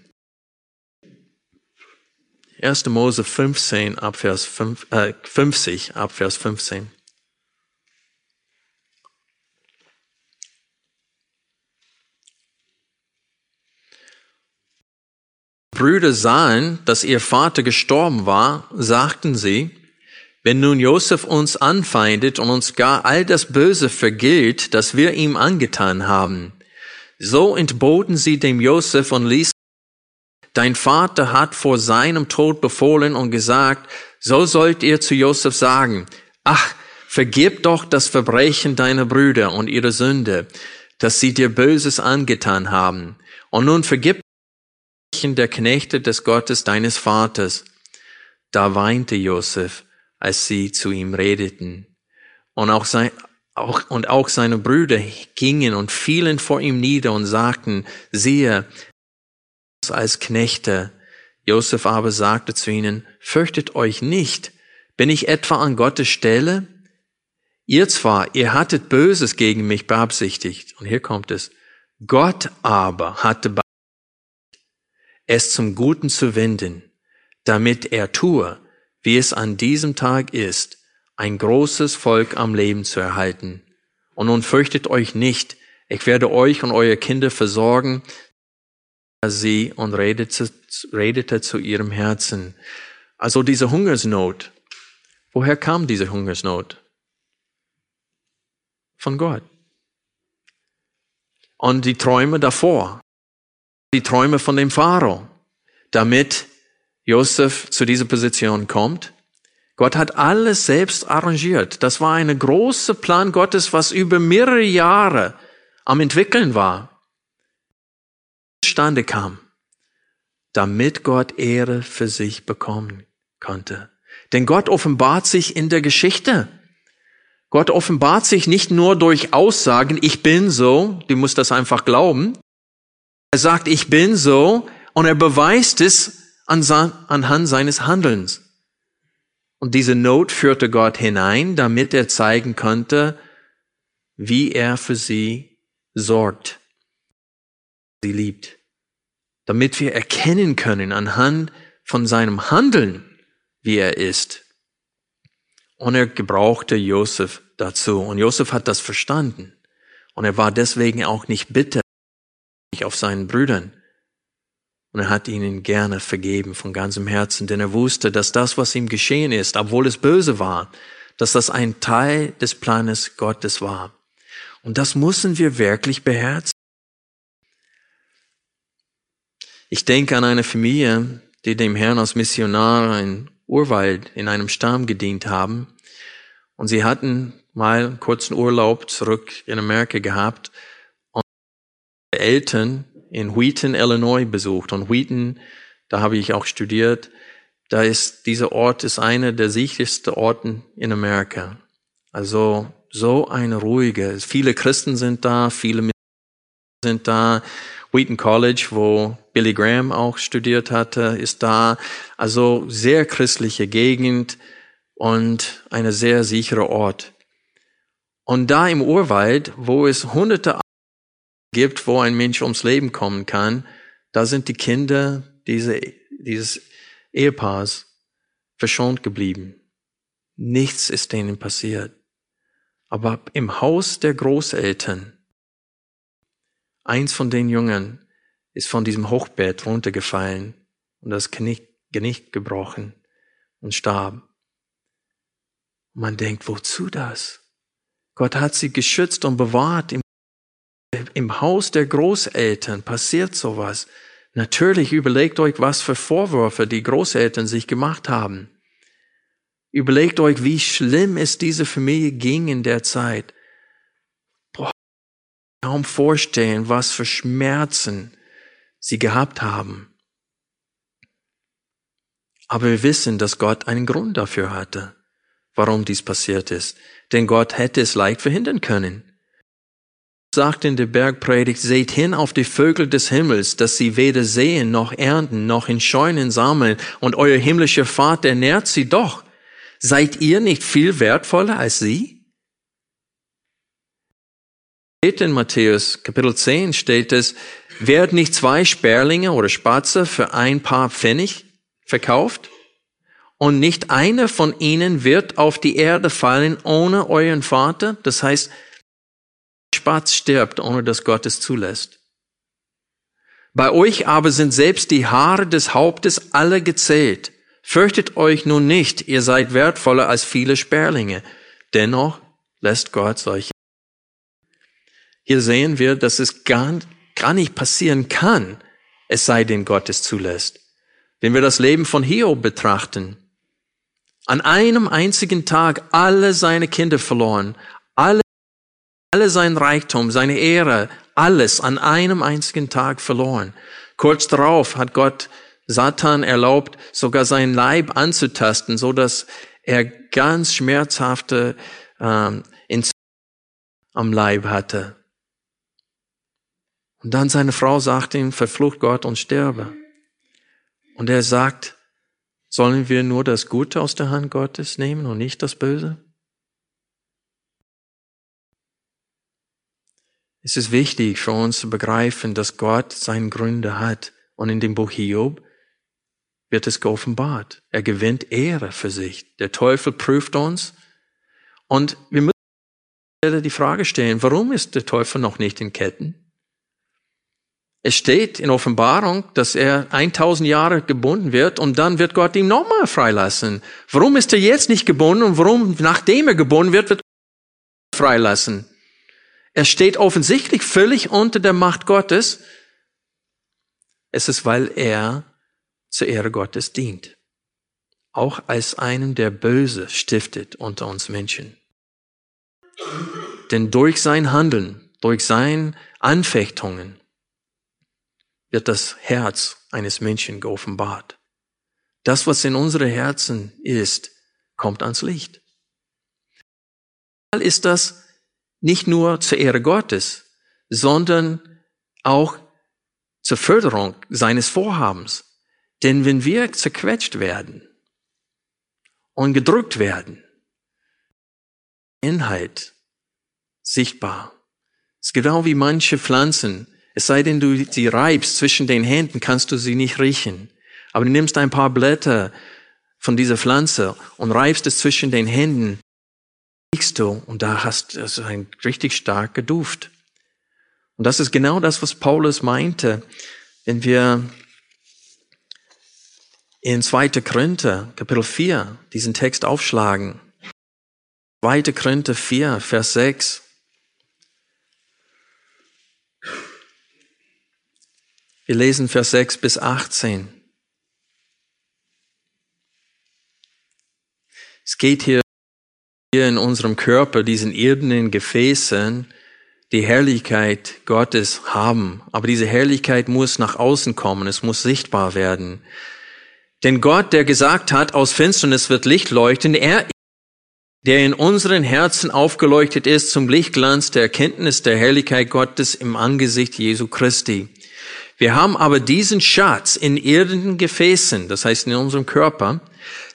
1. Mose 15 ab Vers 5, äh, 50 ab Vers 15. Brüder sahen, dass ihr Vater gestorben war, sagten sie, wenn nun Josef uns anfeindet und uns gar all das Böse vergilt, das wir ihm angetan haben, so entboten sie dem Josef und ließen, dein Vater hat vor seinem Tod befohlen und gesagt, so sollt ihr zu Josef sagen, ach, vergib doch das Verbrechen deiner Brüder und ihre Sünde, dass sie dir Böses angetan haben. Und nun vergib der Knechte des Gottes deines Vaters. Da weinte Josef, als sie zu ihm redeten. Und auch, sein, auch, und auch seine Brüder gingen und fielen vor ihm nieder und sagten, siehe, als Knechte. Josef aber sagte zu ihnen, fürchtet euch nicht. Bin ich etwa an Gottes Stelle? Ihr zwar, ihr hattet Böses gegen mich beabsichtigt. Und hier kommt es. Gott aber hatte es zum Guten zu wenden, damit er tue, wie es an diesem Tag ist, ein großes Volk am Leben zu erhalten. Und nun fürchtet euch nicht, ich werde euch und eure Kinder versorgen, sie und redete, redete zu ihrem Herzen. Also diese Hungersnot, woher kam diese Hungersnot? Von Gott. Und die Träume davor, die Träume von dem Pharao, damit Josef zu dieser Position kommt. Gott hat alles selbst arrangiert. Das war eine große Plan Gottes, was über mehrere Jahre am entwickeln war. Stande kam, damit Gott Ehre für sich bekommen konnte. Denn Gott offenbart sich in der Geschichte. Gott offenbart sich nicht nur durch Aussagen, ich bin so, du musst das einfach glauben, er sagt, ich bin so und er beweist es anhand seines Handelns. Und diese Not führte Gott hinein, damit er zeigen konnte, wie er für sie sorgt, sie liebt. Damit wir erkennen können anhand von seinem Handeln, wie er ist. Und er gebrauchte Josef dazu. Und Josef hat das verstanden. Und er war deswegen auch nicht bitter auf seinen Brüdern. Und er hat ihnen gerne vergeben von ganzem Herzen, denn er wusste, dass das, was ihm geschehen ist, obwohl es böse war, dass das ein Teil des Planes Gottes war. Und das müssen wir wirklich beherzigen. Ich denke an eine Familie, die dem Herrn als Missionar in Urwald in einem Stamm gedient haben. Und sie hatten mal einen kurzen Urlaub zurück in Amerika gehabt Eltern in Wheaton, Illinois besucht. Und Wheaton, da habe ich auch studiert, da ist, dieser Ort ist einer der sichersten Orten in Amerika. Also, so ein ruhiger, viele Christen sind da, viele sind da. Wheaton College, wo Billy Graham auch studiert hatte, ist da. Also sehr christliche Gegend und eine sehr sichere Ort. Und da im Urwald, wo es hunderte gibt, wo ein Mensch ums Leben kommen kann, da sind die Kinder diese, dieses Ehepaars verschont geblieben. Nichts ist denen passiert. Aber im Haus der Großeltern, eins von den Jungen ist von diesem Hochbett runtergefallen und das Genick, Genick gebrochen und starb. Man denkt, wozu das? Gott hat sie geschützt und bewahrt im im Haus der Großeltern passiert sowas. Natürlich überlegt euch, was für Vorwürfe die Großeltern sich gemacht haben. Überlegt euch, wie schlimm es dieser Familie ging in der Zeit. Boah, kaum vorstellen, was für Schmerzen sie gehabt haben. Aber wir wissen, dass Gott einen Grund dafür hatte, warum dies passiert ist. Denn Gott hätte es leicht verhindern können sagt in der Bergpredigt, seht hin auf die Vögel des Himmels, dass sie weder sehen noch ernten, noch in Scheunen sammeln, und euer himmlischer Vater ernährt sie doch. Seid ihr nicht viel wertvoller als sie? In Matthäus Kapitel 10 steht es, werden nicht zwei Sperlinge oder Spatze für ein paar Pfennig verkauft? Und nicht einer von ihnen wird auf die Erde fallen ohne euren Vater? Das heißt, Spatz stirbt, ohne dass Gott es zulässt. Bei euch aber sind selbst die Haare des Hauptes alle gezählt. Fürchtet euch nun nicht, ihr seid wertvoller als viele Sperlinge. Dennoch lässt Gott solche. Hier sehen wir, dass es gar, gar nicht passieren kann, es sei denn Gott es zulässt. Wenn wir das Leben von Hiob betrachten, an einem einzigen Tag alle seine Kinder verloren, alle, sein Reichtum, seine Ehre, alles an einem einzigen Tag verloren. Kurz darauf hat Gott Satan erlaubt, sogar seinen Leib anzutasten, so dass er ganz schmerzhafte ähm, am Leib hatte. Und dann seine Frau sagt ihm, verflucht Gott und sterbe. Und er sagt, sollen wir nur das Gute aus der Hand Gottes nehmen und nicht das Böse? Es ist wichtig für uns zu begreifen, dass Gott seine Gründe hat. Und in dem Buch Hiob wird es geoffenbart. Er gewinnt Ehre für sich. Der Teufel prüft uns. Und wir müssen die Frage stellen, warum ist der Teufel noch nicht in Ketten? Es steht in Offenbarung, dass er 1000 Jahre gebunden wird und dann wird Gott ihn nochmal freilassen. Warum ist er jetzt nicht gebunden und warum, nachdem er gebunden wird, wird er freilassen? Er steht offensichtlich völlig unter der Macht Gottes. Es ist, weil er zur Ehre Gottes dient. Auch als einem, der Böse stiftet unter uns Menschen. Denn durch sein Handeln, durch sein Anfechtungen wird das Herz eines Menschen geoffenbart. Das, was in unsere Herzen ist, kommt ans Licht. Ist das nicht nur zur Ehre Gottes, sondern auch zur Förderung seines Vorhabens. Denn wenn wir zerquetscht werden und gedrückt werden, Inhalt sichtbar. Es ist genau wie manche Pflanzen. Es sei denn, du sie reibst zwischen den Händen, kannst du sie nicht riechen. Aber du nimmst ein paar Blätter von dieser Pflanze und reibst es zwischen den Händen riechst du und da hast du ein richtig starker Duft. Und das ist genau das, was Paulus meinte, wenn wir in 2. Korinther, Kapitel 4, diesen Text aufschlagen. 2. Korinther 4, Vers 6. Wir lesen Vers 6 bis 18. Es geht hier wir in unserem Körper, diesen irdenen Gefäßen, die Herrlichkeit Gottes haben. Aber diese Herrlichkeit muss nach außen kommen, es muss sichtbar werden. Denn Gott, der gesagt hat, aus Finsternis wird Licht leuchten, er, der in unseren Herzen aufgeleuchtet ist zum Lichtglanz der Erkenntnis der Herrlichkeit Gottes im Angesicht Jesu Christi. Wir haben aber diesen Schatz in irdenen Gefäßen, das heißt in unserem Körper,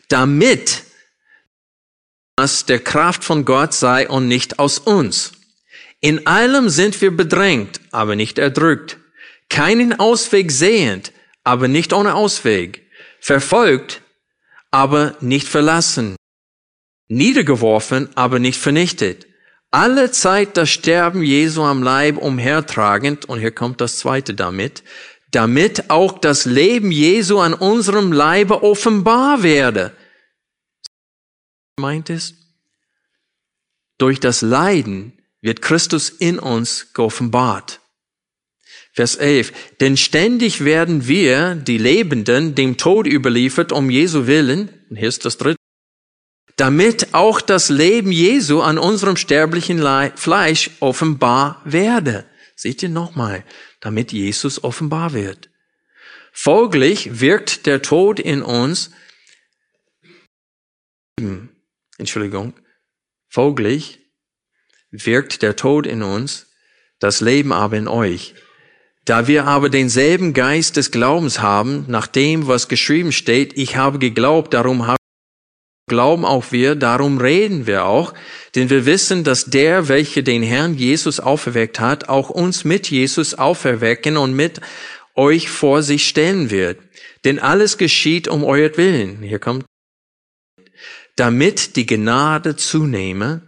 damit das der Kraft von Gott sei und nicht aus uns. In allem sind wir bedrängt, aber nicht erdrückt. Keinen Ausweg sehend, aber nicht ohne Ausweg. Verfolgt, aber nicht verlassen. Niedergeworfen, aber nicht vernichtet. Alle Zeit das Sterben Jesu am Leib umhertragend, und hier kommt das zweite damit, damit auch das Leben Jesu an unserem Leibe offenbar werde meint es? Durch das Leiden wird Christus in uns geoffenbart. Vers 11. Denn ständig werden wir, die Lebenden, dem Tod überliefert um Jesu willen. Und hier ist das dritte. Damit auch das Leben Jesu an unserem sterblichen Fleisch offenbar werde. Seht ihr nochmal, damit Jesus offenbar wird. Folglich wirkt der Tod in uns Entschuldigung, folglich wirkt der Tod in uns, das Leben aber in euch. Da wir aber denselben Geist des Glaubens haben, nach dem, was geschrieben steht, ich habe geglaubt, darum haben glauben auch wir, darum reden wir auch, denn wir wissen, dass der, welcher den Herrn Jesus auferweckt hat, auch uns mit Jesus auferwecken und mit euch vor sich stellen wird. Denn alles geschieht um euer Willen. Hier kommt damit die Gnade zunehme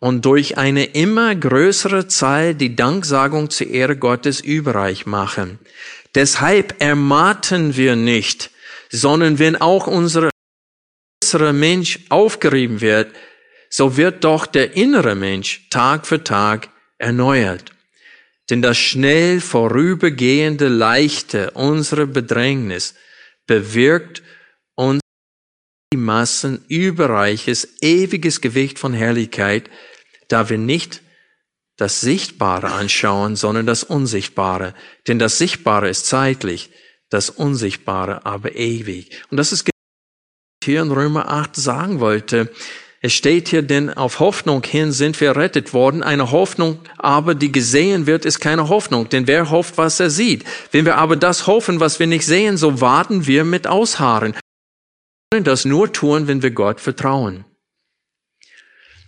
und durch eine immer größere Zahl die Danksagung zur Ehre Gottes überreich machen. Deshalb ermatten wir nicht, sondern wenn auch unsere äußere Mensch aufgerieben wird, so wird doch der innere Mensch Tag für Tag erneuert. Denn das schnell vorübergehende Leichte unserer Bedrängnis bewirkt uns Massen überreiches, ewiges Gewicht von Herrlichkeit, da wir nicht das Sichtbare anschauen, sondern das Unsichtbare. Denn das Sichtbare ist zeitlich, das Unsichtbare aber ewig. Und das ist hier in Römer 8 sagen wollte. Es steht hier, denn auf Hoffnung hin sind wir rettet worden. Eine Hoffnung aber, die gesehen wird, ist keine Hoffnung. Denn wer hofft, was er sieht? Wenn wir aber das hoffen, was wir nicht sehen, so warten wir mit Ausharren. Können das nur tun, wenn wir Gott vertrauen.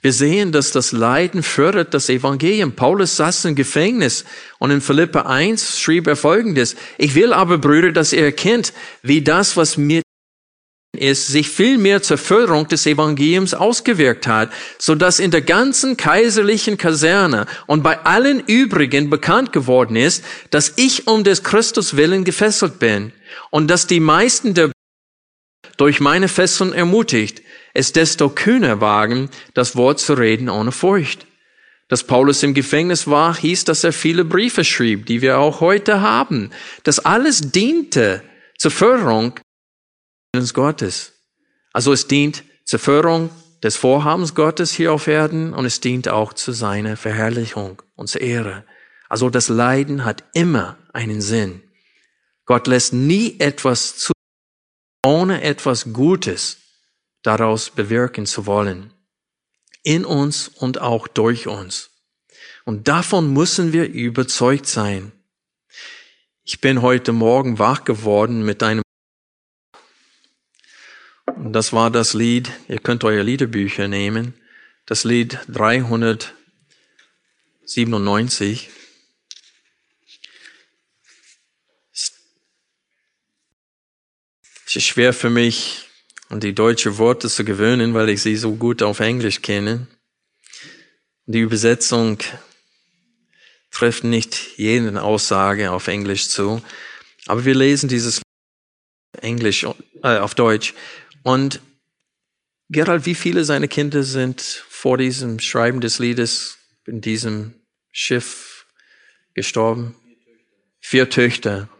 Wir sehen, dass das Leiden fördert das Evangelium. Paulus saß im Gefängnis und in Philippa 1 schrieb er Folgendes. Ich will aber, Brüder, dass ihr erkennt, wie das, was mir ist, sich viel mehr zur Förderung des Evangeliums ausgewirkt hat, so dass in der ganzen kaiserlichen Kaserne und bei allen übrigen bekannt geworden ist, dass ich um des Christus willen gefesselt bin und dass die meisten der durch meine Fesseln ermutigt, es desto kühner wagen, das Wort zu reden ohne Furcht. Dass Paulus im Gefängnis war, hieß, dass er viele Briefe schrieb, die wir auch heute haben. Das alles diente zur Förderung Gottes. Also es dient zur Förderung des Vorhabens Gottes hier auf Erden und es dient auch zu seiner Verherrlichung und zur Ehre. Also das Leiden hat immer einen Sinn. Gott lässt nie etwas zu, ohne etwas Gutes daraus bewirken zu wollen. In uns und auch durch uns. Und davon müssen wir überzeugt sein. Ich bin heute Morgen wach geworden mit einem und das war das Lied, ihr könnt euer Liederbücher nehmen, das Lied 397. Es ist schwer für mich, an die deutschen Worte zu gewöhnen, weil ich sie so gut auf Englisch kenne. Die Übersetzung trifft nicht jede Aussage auf Englisch zu, aber wir lesen dieses Englisch äh, auf Deutsch und Gerald, wie viele seiner Kinder sind vor diesem Schreiben des Liedes in diesem Schiff gestorben? Vier Töchter.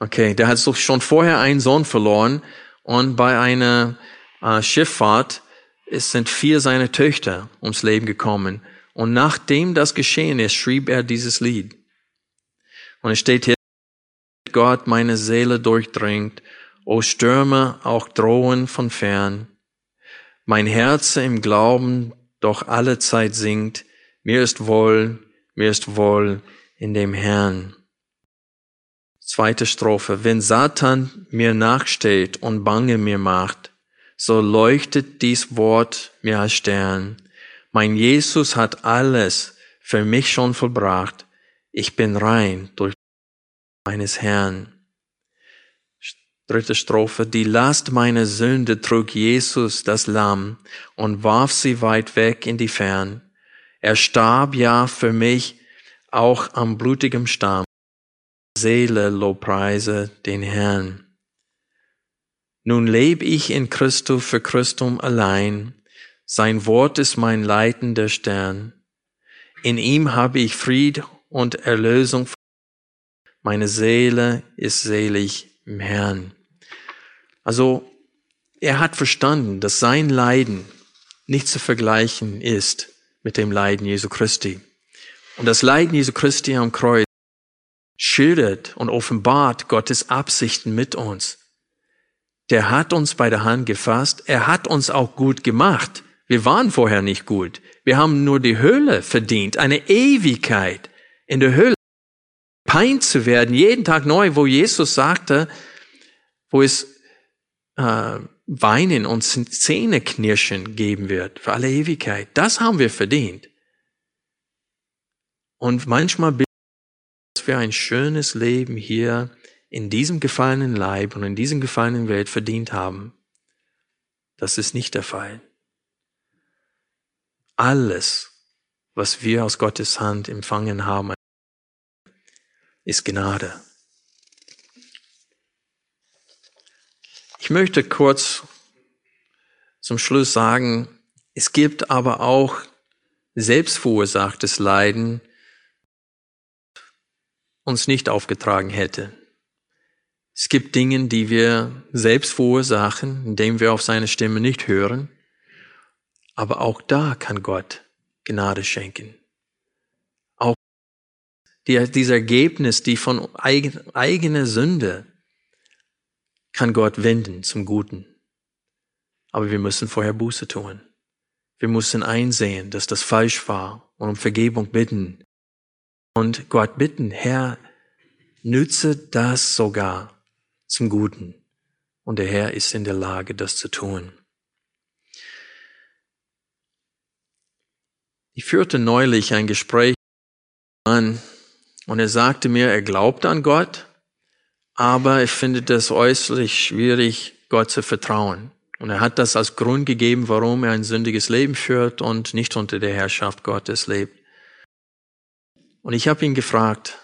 Okay, der hat schon vorher einen Sohn verloren und bei einer äh, Schifffahrt es sind vier seiner Töchter ums Leben gekommen. Und nachdem das geschehen ist, schrieb er dieses Lied. Und es steht hier, Gott meine Seele durchdringt O Stürme auch drohen von fern. Mein Herz im Glauben doch alle Zeit singt, mir ist wohl, mir ist wohl in dem Herrn. Zweite Strophe. Wenn Satan mir nachsteht und Bange mir macht, so leuchtet dies Wort mir als Stern. Mein Jesus hat alles für mich schon vollbracht. Ich bin rein durch meines Herrn. Dritte Strophe. Die Last meiner Sünde trug Jesus, das Lamm, und warf sie weit weg in die Fern. Er starb ja für mich auch am blutigem Stamm. Seele lobpreise den Herrn. Nun leb ich in Christus für Christum allein. Sein Wort ist mein leitender Stern. In ihm habe ich Fried und Erlösung. Meine Seele ist selig im Herrn. Also er hat verstanden, dass sein Leiden nicht zu vergleichen ist mit dem Leiden Jesu Christi. Und das Leiden Jesu Christi am Kreuz schildert und offenbart Gottes Absichten mit uns. Der hat uns bei der Hand gefasst. Er hat uns auch gut gemacht. Wir waren vorher nicht gut. Wir haben nur die Hölle verdient, eine Ewigkeit in der Hölle. Pein zu werden, jeden Tag neu, wo Jesus sagte, wo es äh, Weinen und Zähneknirschen geben wird für alle Ewigkeit. Das haben wir verdient. Und manchmal wir ein schönes Leben hier in diesem gefallenen Leib und in diesem gefallenen Welt verdient haben. Das ist nicht der Fall. Alles, was wir aus Gottes Hand empfangen haben, ist Gnade. Ich möchte kurz zum Schluss sagen, es gibt aber auch selbstverursachtes Leiden, uns nicht aufgetragen hätte. Es gibt Dinge, die wir selbst verursachen, indem wir auf seine Stimme nicht hören. Aber auch da kann Gott Gnade schenken. Auch die, dieses Ergebnis, die von eigen, eigener Sünde, kann Gott wenden zum Guten. Aber wir müssen vorher Buße tun. Wir müssen einsehen, dass das falsch war und um Vergebung bitten. Und Gott bitten, Herr, nütze das sogar zum Guten. Und der Herr ist in der Lage, das zu tun. Ich führte neulich ein Gespräch an und er sagte mir, er glaubt an Gott, aber er findet es äußerlich schwierig, Gott zu vertrauen. Und er hat das als Grund gegeben, warum er ein sündiges Leben führt und nicht unter der Herrschaft Gottes lebt. Und ich habe ihn gefragt,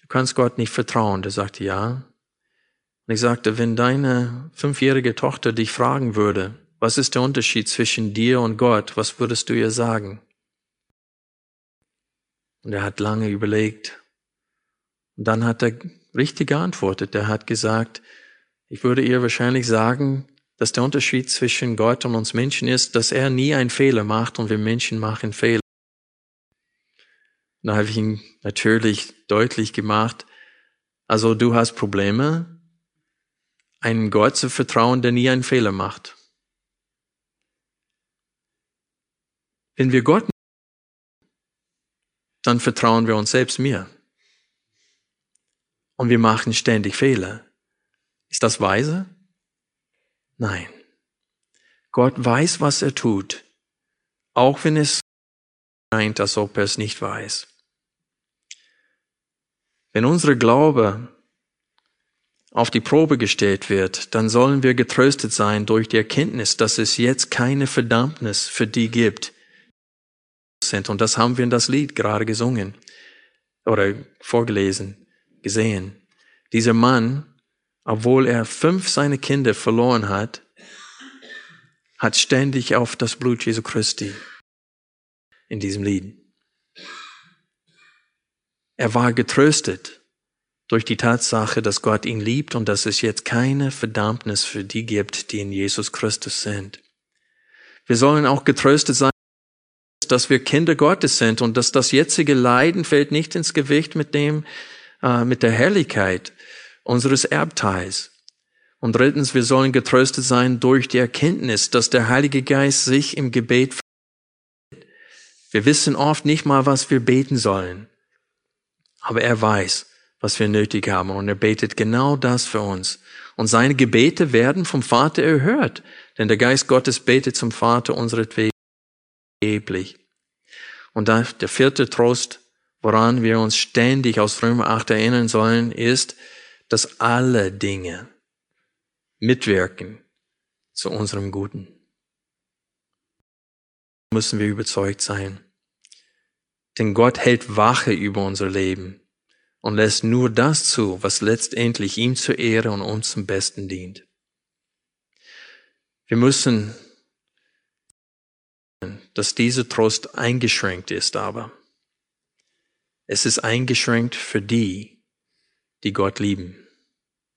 du kannst Gott nicht vertrauen. Der sagte ja. Und ich sagte, wenn deine fünfjährige Tochter dich fragen würde, was ist der Unterschied zwischen dir und Gott, was würdest du ihr sagen? Und er hat lange überlegt. Und dann hat er richtig geantwortet. Er hat gesagt, ich würde ihr wahrscheinlich sagen, dass der Unterschied zwischen Gott und uns Menschen ist, dass er nie einen Fehler macht und wir Menschen machen Fehler. Da habe ich ihm natürlich deutlich gemacht, also du hast Probleme, einen Gott zu vertrauen, der nie einen Fehler macht. Wenn wir Gott dann vertrauen wir uns selbst mehr. Und wir machen ständig Fehler. Ist das weise? Nein. Gott weiß, was er tut, auch wenn es scheint, als ob er es nicht weiß. Wenn unsere Glaube auf die Probe gestellt wird, dann sollen wir getröstet sein durch die Erkenntnis, dass es jetzt keine Verdammnis für die gibt, sind. Und das haben wir in das Lied gerade gesungen oder vorgelesen, gesehen. Dieser Mann obwohl er fünf seiner Kinder verloren hat, hat ständig auf das Blut Jesu Christi in diesem Lied. Er war getröstet durch die Tatsache, dass Gott ihn liebt und dass es jetzt keine Verdammnis für die gibt, die in Jesus Christus sind. Wir sollen auch getröstet sein, dass wir Kinder Gottes sind und dass das jetzige Leiden fällt nicht ins Gewicht mit dem, äh, mit der Herrlichkeit, unseres Erbteils. Und drittens, wir sollen getröstet sein durch die Erkenntnis, dass der Heilige Geist sich im Gebet wir wissen oft nicht mal, was wir beten sollen. Aber er weiß, was wir nötig haben und er betet genau das für uns. Und seine Gebete werden vom Vater erhört, denn der Geist Gottes betet zum Vater unseretwegen geblich. Und der vierte Trost, woran wir uns ständig aus Römer 8 erinnern sollen, ist, dass alle Dinge mitwirken zu unserem Guten. Müssen wir überzeugt sein. Denn Gott hält Wache über unser Leben und lässt nur das zu, was letztendlich ihm zur Ehre und uns zum Besten dient. Wir müssen, dass dieser Trost eingeschränkt ist, aber es ist eingeschränkt für die, die Gott lieben.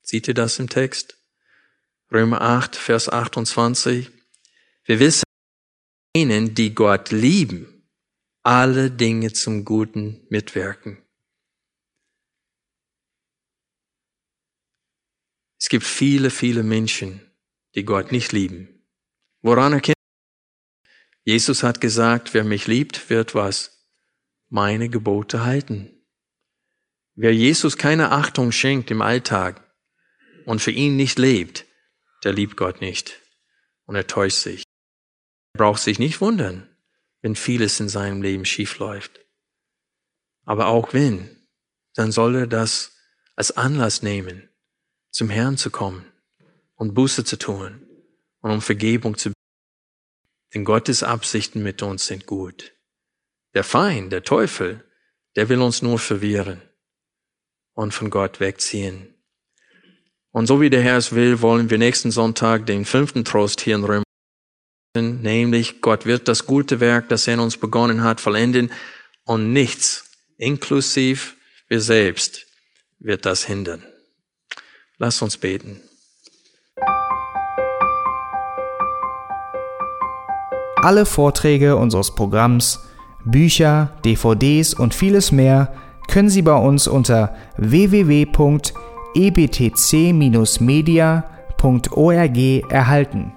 Seht ihr das im Text? Römer 8, Vers 28. Wir wissen, ihnen, die Gott lieben, alle Dinge zum Guten mitwirken. Es gibt viele, viele Menschen, die Gott nicht lieben. Woran erkennen? Jesus hat gesagt, wer mich liebt, wird was? Meine Gebote halten. Wer Jesus keine Achtung schenkt im Alltag und für ihn nicht lebt, der liebt Gott nicht und er täuscht sich. Er braucht sich nicht wundern, wenn vieles in seinem Leben schief läuft. Aber auch wenn, dann soll er das als Anlass nehmen, zum Herrn zu kommen und Buße zu tun und um Vergebung zu bitten. Denn Gottes Absichten mit uns sind gut. Der Feind, der Teufel, der will uns nur verwirren. und von Gott wegziehen. Und so wie der Herr es will, wollen wir nächsten Sonntag den fünften Trost hier in Römer, nämlich Gott wird das gute Werk, das er in uns begonnen hat, vollenden und nichts, inklusiv wir selbst, wird das hindern. Lass uns beten. Alle Vorträge unseres Programms, Bücher, DVDs und vieles mehr können Sie bei uns unter www.ebtc-media.org erhalten.